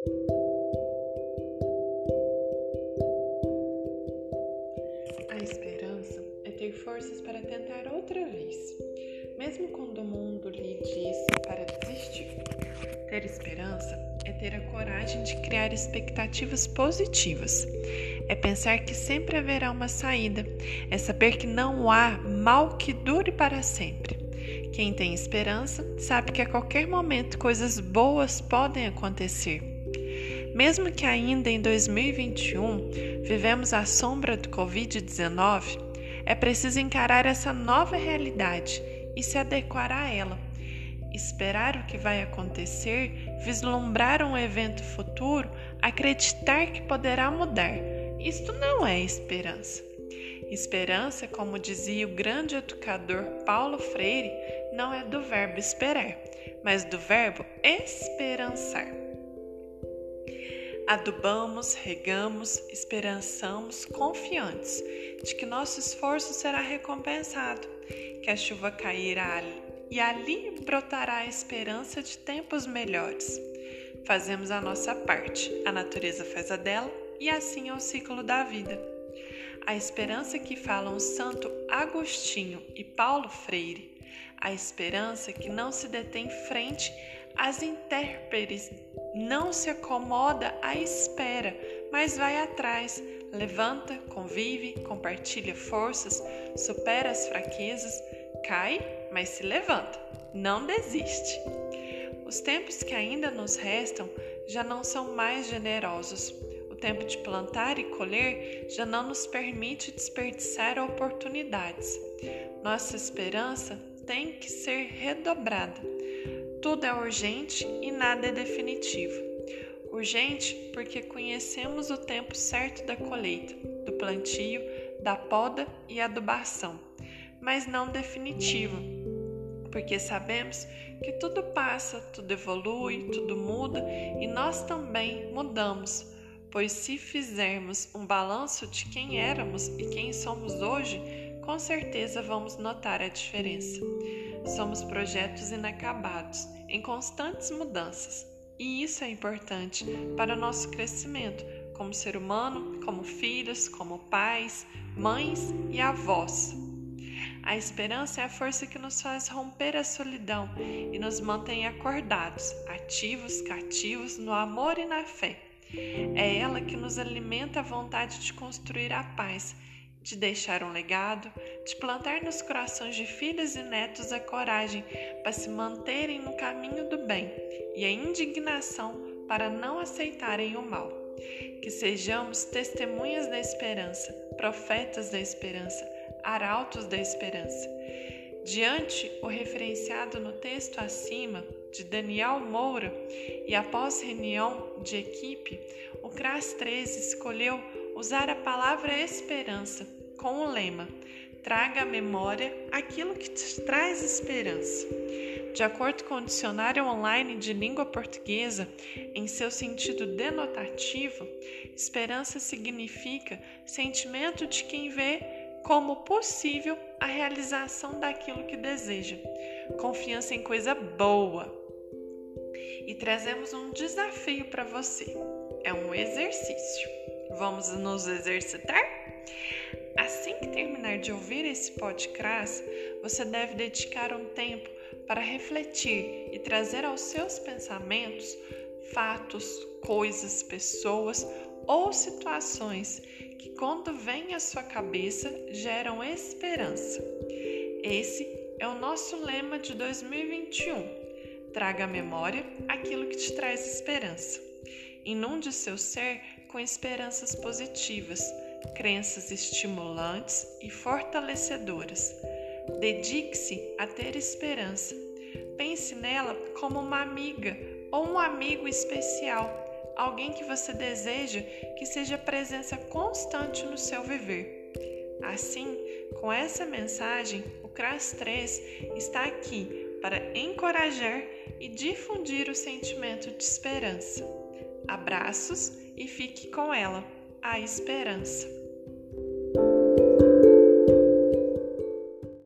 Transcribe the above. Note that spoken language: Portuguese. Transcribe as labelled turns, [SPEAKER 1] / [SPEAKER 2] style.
[SPEAKER 1] A esperança é ter forças para tentar outra vez, mesmo quando o mundo lhe diz para desistir. Ter esperança é ter a coragem de criar expectativas positivas. É pensar que sempre haverá uma saída. É saber que não há mal que dure para sempre. Quem tem esperança sabe que a qualquer momento coisas boas podem acontecer. Mesmo que ainda em 2021 vivemos a sombra do Covid-19, é preciso encarar essa nova realidade e se adequar a ela esperar o que vai acontecer, vislumbrar um evento futuro, acreditar que poderá mudar. Isto não é esperança. Esperança, como dizia o grande educador Paulo Freire, não é do verbo esperar, mas do verbo esperançar. Adubamos, regamos, esperançamos, confiantes de que nosso esforço será recompensado, que a chuva cairá e ali brotará a esperança de tempos melhores. Fazemos a nossa parte, a natureza faz a dela e assim é o ciclo da vida. A esperança que falam Santo Agostinho e Paulo Freire, a esperança que não se detém frente às intérpretes, não se acomoda à espera, mas vai atrás, levanta, convive, compartilha forças, supera as fraquezas, cai mas se levanta, não desiste. Os tempos que ainda nos restam já não são mais generosos. O tempo de plantar e colher já não nos permite desperdiçar oportunidades. Nossa esperança tem que ser redobrada. Tudo é urgente e nada é definitivo. Urgente porque conhecemos o tempo certo da colheita, do plantio, da poda e adubação, mas não definitivo porque sabemos que tudo passa, tudo evolui, tudo muda e nós também mudamos. Pois se fizermos um balanço de quem éramos e quem somos hoje, com certeza vamos notar a diferença. Somos projetos inacabados, em constantes mudanças, e isso é importante para o nosso crescimento como ser humano, como filhos, como pais, mães e avós. A esperança é a força que nos faz romper a solidão e nos mantém acordados, ativos, cativos no amor e na fé. É ela que nos alimenta a vontade de construir a paz, de deixar um legado, de plantar nos corações de filhos e netos a coragem para se manterem no caminho do bem e a indignação para não aceitarem o mal. Que sejamos testemunhas da esperança, profetas da esperança arautos da esperança. Diante o referenciado no texto acima de Daniel Moura e após reunião de equipe, o CRAS 13 escolheu usar a palavra esperança com o lema Traga à memória aquilo que te traz esperança. De acordo com o dicionário online de língua portuguesa, em seu sentido denotativo, esperança significa sentimento de quem vê como possível a realização daquilo que deseja. Confiança em coisa boa. E trazemos um desafio para você. É um exercício. Vamos nos exercitar? Assim que terminar de ouvir esse podcast, você deve dedicar um tempo para refletir e trazer aos seus pensamentos fatos, coisas, pessoas ou situações que, quando vêm à sua cabeça, geram esperança. Esse é o nosso lema de 2021. Traga à memória aquilo que te traz esperança. Inunde seu ser com esperanças positivas, crenças estimulantes e fortalecedoras. Dedique-se a ter esperança. Pense nela como uma amiga ou um amigo especial alguém que você deseja que seja presença constante no seu viver. Assim, com essa mensagem, o CRAS 3 está aqui para encorajar e difundir o sentimento de esperança. Abraços e fique com ela, a esperança.